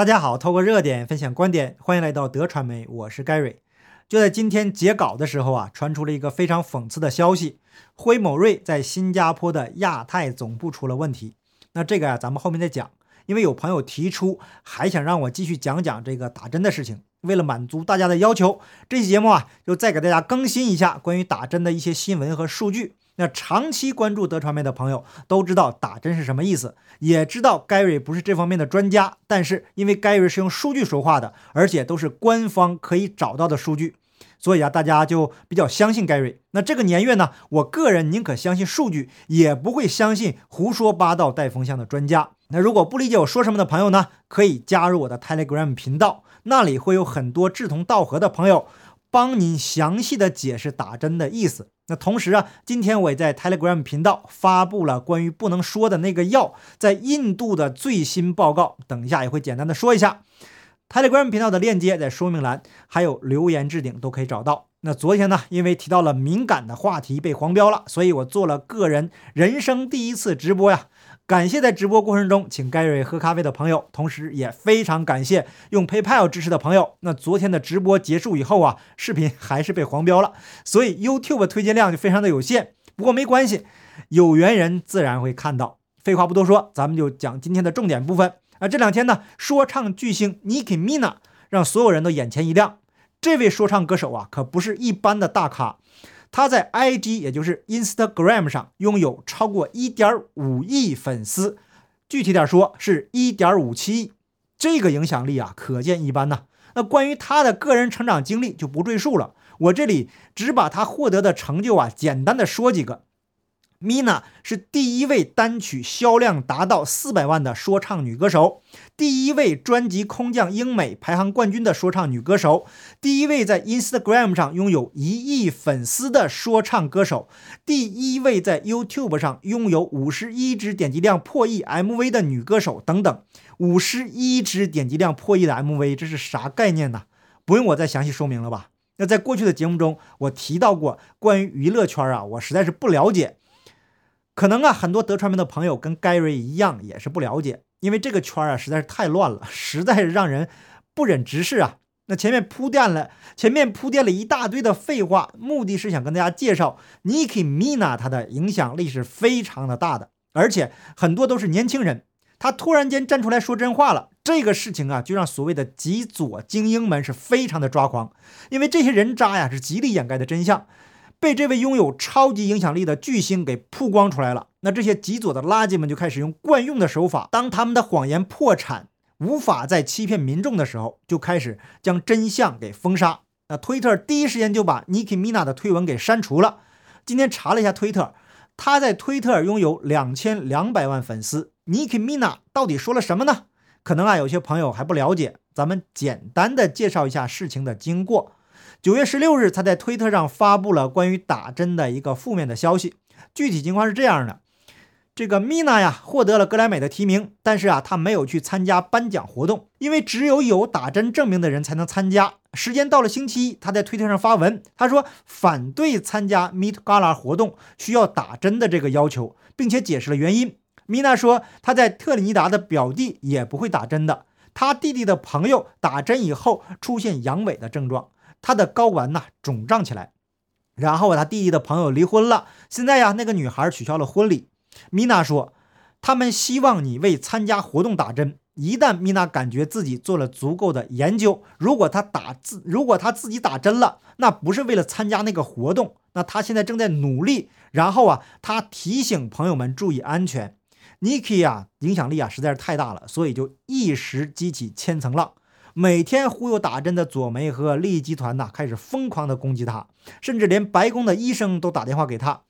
大家好，透过热点分享观点，欢迎来到德传媒，我是 Gary。就在今天截稿的时候啊，传出了一个非常讽刺的消息：辉某瑞在新加坡的亚太总部出了问题。那这个呀，咱们后面再讲。因为有朋友提出，还想让我继续讲讲这个打针的事情。为了满足大家的要求，这期节目啊，就再给大家更新一下关于打针的一些新闻和数据。那长期关注德传媒的朋友都知道打针是什么意思，也知道 Gary 不是这方面的专家，但是因为 Gary 是用数据说话的，而且都是官方可以找到的数据，所以啊，大家就比较相信 Gary。那这个年月呢，我个人宁可相信数据，也不会相信胡说八道带风向的专家。那如果不理解我说什么的朋友呢，可以加入我的 Telegram 频道，那里会有很多志同道合的朋友帮您详细的解释打针的意思。那同时啊，今天我也在 Telegram 频道发布了关于不能说的那个药在印度的最新报告，等一下也会简单的说一下。Telegram 频道的链接在说明栏，还有留言置顶都可以找到。那昨天呢，因为提到了敏感的话题被黄标了，所以我做了个人人生第一次直播呀。感谢在直播过程中请盖瑞喝咖啡的朋友，同时也非常感谢用 PayPal 支持的朋友。那昨天的直播结束以后啊，视频还是被黄标了，所以 YouTube 推荐量就非常的有限。不过没关系，有缘人自然会看到。废话不多说，咱们就讲今天的重点部分啊。这两天呢，说唱巨星 Nicki m i n a 让所有人都眼前一亮。这位说唱歌手啊，可不是一般的大咖。他在 IG，也就是 Instagram 上拥有超过1.5亿粉丝，具体点说是一点五七亿。这个影响力啊，可见一斑呐。那关于他的个人成长经历就不赘述了，我这里只把他获得的成就啊，简单的说几个。Mina 是第一位单曲销量达到四百万的说唱女歌手，第一位专辑空降英美排行冠军的说唱女歌手，第一位在 Instagram 上拥有一亿粉丝的说唱歌手，第一位在 YouTube 上拥有五十一支点击量破亿 MV 的女歌手等等。五十一支点击量破亿的 MV，这是啥概念呢？不用我再详细说明了吧？那在过去的节目中，我提到过关于娱乐圈啊，我实在是不了解。可能啊，很多德传媒的朋友跟 Gary 一样，也是不了解，因为这个圈啊实在是太乱了，实在是让人不忍直视啊。那前面铺垫了，前面铺垫了一大堆的废话，目的是想跟大家介绍 Nicki Minaj，他的影响力是非常的大的，而且很多都是年轻人。他突然间站出来说真话了，这个事情啊，就让所谓的极左精英们是非常的抓狂，因为这些人渣呀是极力掩盖的真相。被这位拥有超级影响力的巨星给曝光出来了，那这些极左的垃圾们就开始用惯用的手法，当他们的谎言破产，无法再欺骗民众的时候，就开始将真相给封杀。那推特第一时间就把 Nicki m i n a 的推文给删除了。今天查了一下推特，他在推特拥有两千两百万粉丝。Nicki m i n a 到底说了什么呢？可能啊，有些朋友还不了解，咱们简单的介绍一下事情的经过。九月十六日，他在推特上发布了关于打针的一个负面的消息。具体情况是这样的：这个 Mina 呀获得了格莱美的提名，但是啊，他没有去参加颁奖活动，因为只有有打针证明的人才能参加。时间到了星期一，他在推特上发文，他说反对参加 Meet Gala 活动需要打针的这个要求，并且解释了原因。米娜说他在特立尼达的表弟也不会打针的，他弟弟的朋友打针以后出现阳痿的症状。他的睾丸呐肿胀起来，然后他弟弟的朋友离婚了。现在呀，那个女孩取消了婚礼。米娜说，他们希望你为参加活动打针。一旦米娜感觉自己做了足够的研究，如果她打自，如果她自己打针了，那不是为了参加那个活动，那她现在正在努力。然后啊，她提醒朋友们注意安全。Niki 啊，影响力啊实在是太大了，所以就一时激起千层浪。每天忽悠打针的左媒和利益集团呐，开始疯狂的攻击他，甚至连白宫的医生都打电话给他。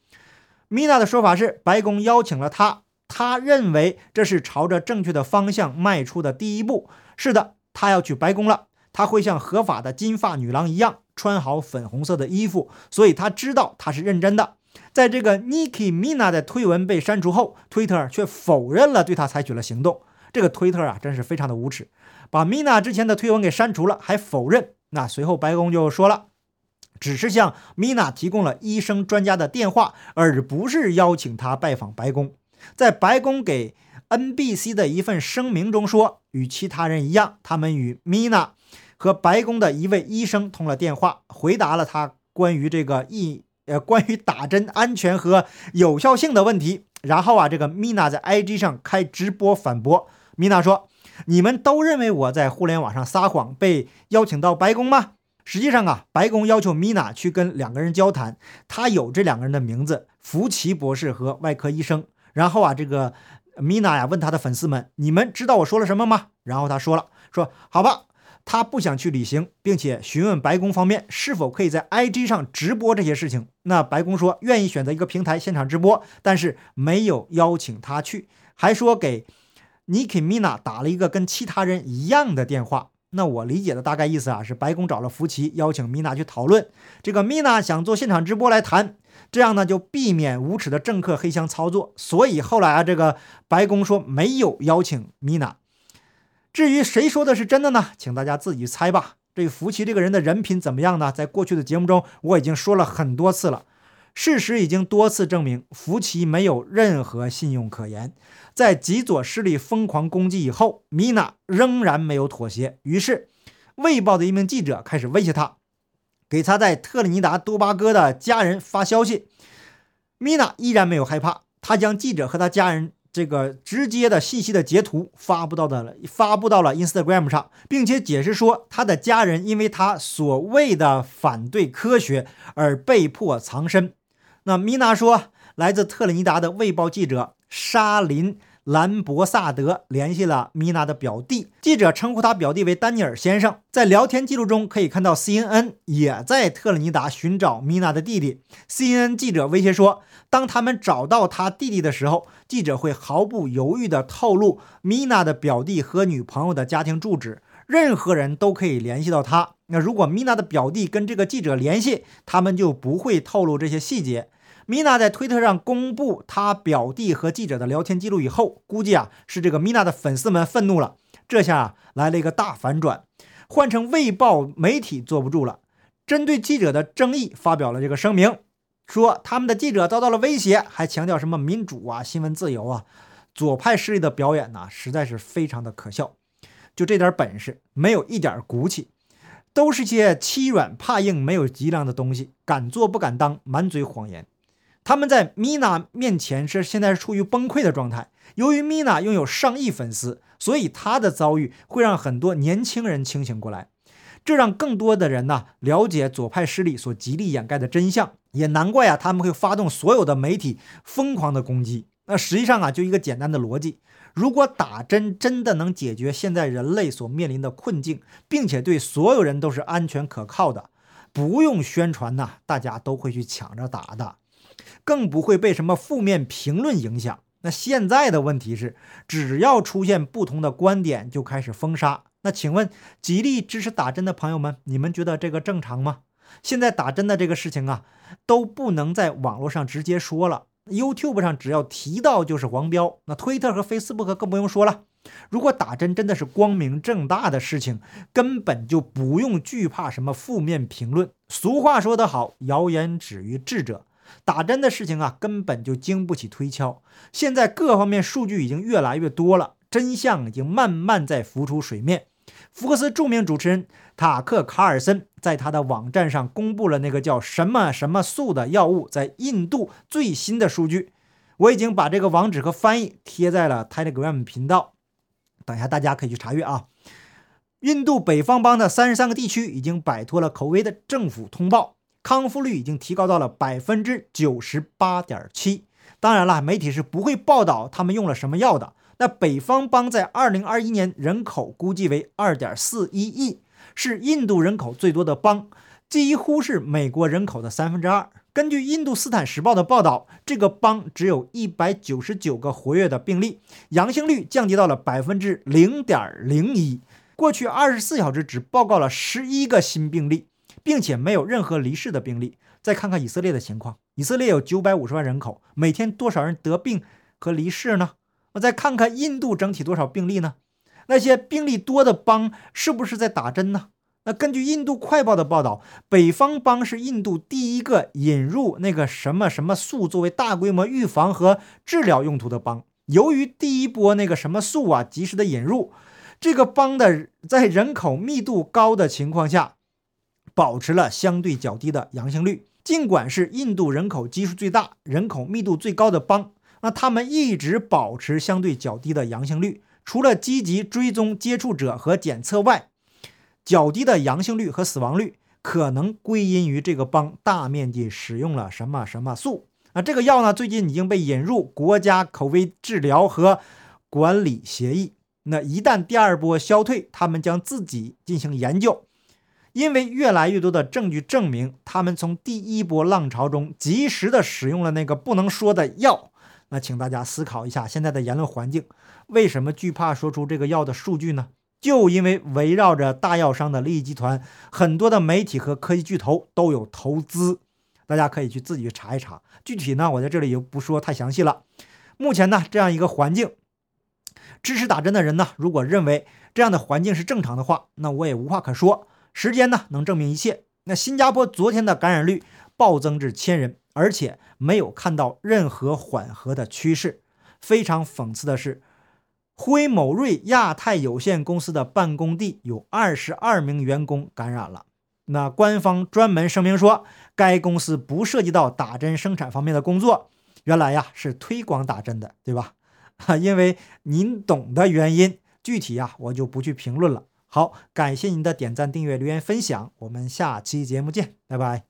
米娜的说法是，白宫邀请了他，他认为这是朝着正确的方向迈出的第一步。是的，他要去白宫了，他会像合法的金发女郎一样穿好粉红色的衣服，所以他知道他是认真的。在这个 Nicki Mina 的推文被删除后，推特却否认了对他采取了行动。这个推特啊，真是非常的无耻。把 Mina 之前的推文给删除了，还否认。那随后白宫就说了，只是向 Mina 提供了医生专家的电话，而不是邀请他拜访白宫。在白宫给 NBC 的一份声明中说，与其他人一样，他们与 Mina 和白宫的一位医生通了电话，回答了他关于这个疫呃关于打针安全和有效性的问题。然后啊，这个 Mina 在 IG 上开直播反驳。米娜说：“你们都认为我在互联网上撒谎，被邀请到白宫吗？实际上啊，白宫要求米娜去跟两个人交谈，他有这两个人的名字：福奇博士和外科医生。然后啊，这个。”米娜呀，问他的粉丝们：“你们知道我说了什么吗？”然后他说了：“说好吧，他不想去旅行，并且询问白宫方面是否可以在 IG 上直播这些事情。那白宫说愿意选择一个平台现场直播，但是没有邀请他去，还说给 Nicki Mina 打了一个跟其他人一样的电话。那我理解的大概意思啊，是白宫找了福奇，邀请米娜去讨论。这个米娜想做现场直播来谈。”这样呢，就避免无耻的政客黑箱操作。所以后来啊，这个白宫说没有邀请米娜。至于谁说的是真的呢？请大家自己猜吧。这福奇这个人的人品怎么样呢？在过去的节目中，我已经说了很多次了。事实已经多次证明，福奇没有任何信用可言。在极左势力疯狂攻击以后，米娜仍然没有妥协。于是，《卫报》的一名记者开始威胁他。给他在特立尼达多巴哥的家人发消息，米娜依然没有害怕。他将记者和他家人这个直接的信息的截图发布到了发布到了 Instagram 上，并且解释说，他的家人因为他所谓的反对科学而被迫藏身。那米娜说，来自特立尼达的卫报记者沙林。兰博萨德联系了米娜的表弟，记者称呼他表弟为丹尼尔先生。在聊天记录中可以看到，CNN 也在特立尼达寻找米娜的弟弟。CNN 记者威胁说，当他们找到他弟弟的时候，记者会毫不犹豫地透露米娜的表弟和女朋友的家庭住址，任何人都可以联系到他。那如果米娜的表弟跟这个记者联系，他们就不会透露这些细节。米娜在推特上公布他表弟和记者的聊天记录以后，估计啊是这个米娜的粉丝们愤怒了。这下来了一个大反转，换成《卫报》媒体坐不住了，针对记者的争议发表了这个声明，说他们的记者遭到了威胁，还强调什么民主啊、新闻自由啊。左派势力的表演呢，实在是非常的可笑。就这点本事，没有一点骨气，都是些欺软怕硬、没有脊梁的东西，敢做不敢当，满嘴谎言。他们在米娜面前是现在是处于崩溃的状态。由于米娜拥有上亿粉丝，所以她的遭遇会让很多年轻人清醒过来，这让更多的人呢了解左派势力所极力掩盖的真相。也难怪啊，他们会发动所有的媒体疯狂的攻击。那实际上啊，就一个简单的逻辑：如果打针真的能解决现在人类所面临的困境，并且对所有人都是安全可靠的，不用宣传呐，大家都会去抢着打的。更不会被什么负面评论影响。那现在的问题是，只要出现不同的观点，就开始封杀。那请问，极力支持打针的朋友们，你们觉得这个正常吗？现在打针的这个事情啊，都不能在网络上直接说了，YouTube 上只要提到就是黄标。那推特和 Facebook 更不用说了。如果打针真的是光明正大的事情，根本就不用惧怕什么负面评论。俗话说得好，谣言止于智者。打针的事情啊，根本就经不起推敲。现在各方面数据已经越来越多了，真相已经慢慢在浮出水面。福克斯著名主持人塔克·卡尔森在他的网站上公布了那个叫什么什么素的药物在印度最新的数据。我已经把这个网址和翻译贴在了 Telegram 频道，等一下大家可以去查阅啊。印度北方邦的三十三个地区已经摆脱了口味的政府通报。康复率已经提高到了百分之九十八点七。当然了，媒体是不会报道他们用了什么药的。那北方邦在二零二一年人口估计为二点四一亿，是印度人口最多的邦，几乎是美国人口的三分之二。根据《印度斯坦时报》的报道，这个邦只有一百九十九个活跃的病例，阳性率降低到了百分之零点零一。过去二十四小时只报告了十一个新病例。并且没有任何离世的病例。再看看以色列的情况，以色列有九百五十万人口，每天多少人得病和离世呢？我再看看印度整体多少病例呢？那些病例多的邦是不是在打针呢？那根据印度快报的报道，北方邦是印度第一个引入那个什么什么素作为大规模预防和治疗用途的邦。由于第一波那个什么素啊及时的引入，这个邦的在人口密度高的情况下，保持了相对较低的阳性率。尽管是印度人口基数最大、人口密度最高的邦，那他们一直保持相对较低的阳性率。除了积极追踪接触者和检测外，较低的阳性率和死亡率可能归因于这个邦大面积使用了什么什么素。啊，这个药呢，最近已经被引入国家口味治疗和管理协议。那一旦第二波消退，他们将自己进行研究。因为越来越多的证据证明，他们从第一波浪潮中及时的使用了那个不能说的药。那请大家思考一下，现在的言论环境为什么惧怕说出这个药的数据呢？就因为围绕着大药商的利益集团，很多的媒体和科技巨头都有投资。大家可以去自己去查一查，具体呢，我在这里就不说太详细了。目前呢，这样一个环境，支持打针的人呢，如果认为这样的环境是正常的话，那我也无话可说。时间呢能证明一切。那新加坡昨天的感染率暴增至千人，而且没有看到任何缓和的趋势。非常讽刺的是，辉某瑞亚太有限公司的办公地有二十二名员工感染了。那官方专门声明说，该公司不涉及到打针生产方面的工作。原来呀是推广打针的，对吧？哈，因为您懂的原因，具体呀我就不去评论了。好，感谢您的点赞、订阅、留言、分享，我们下期节目见，拜拜。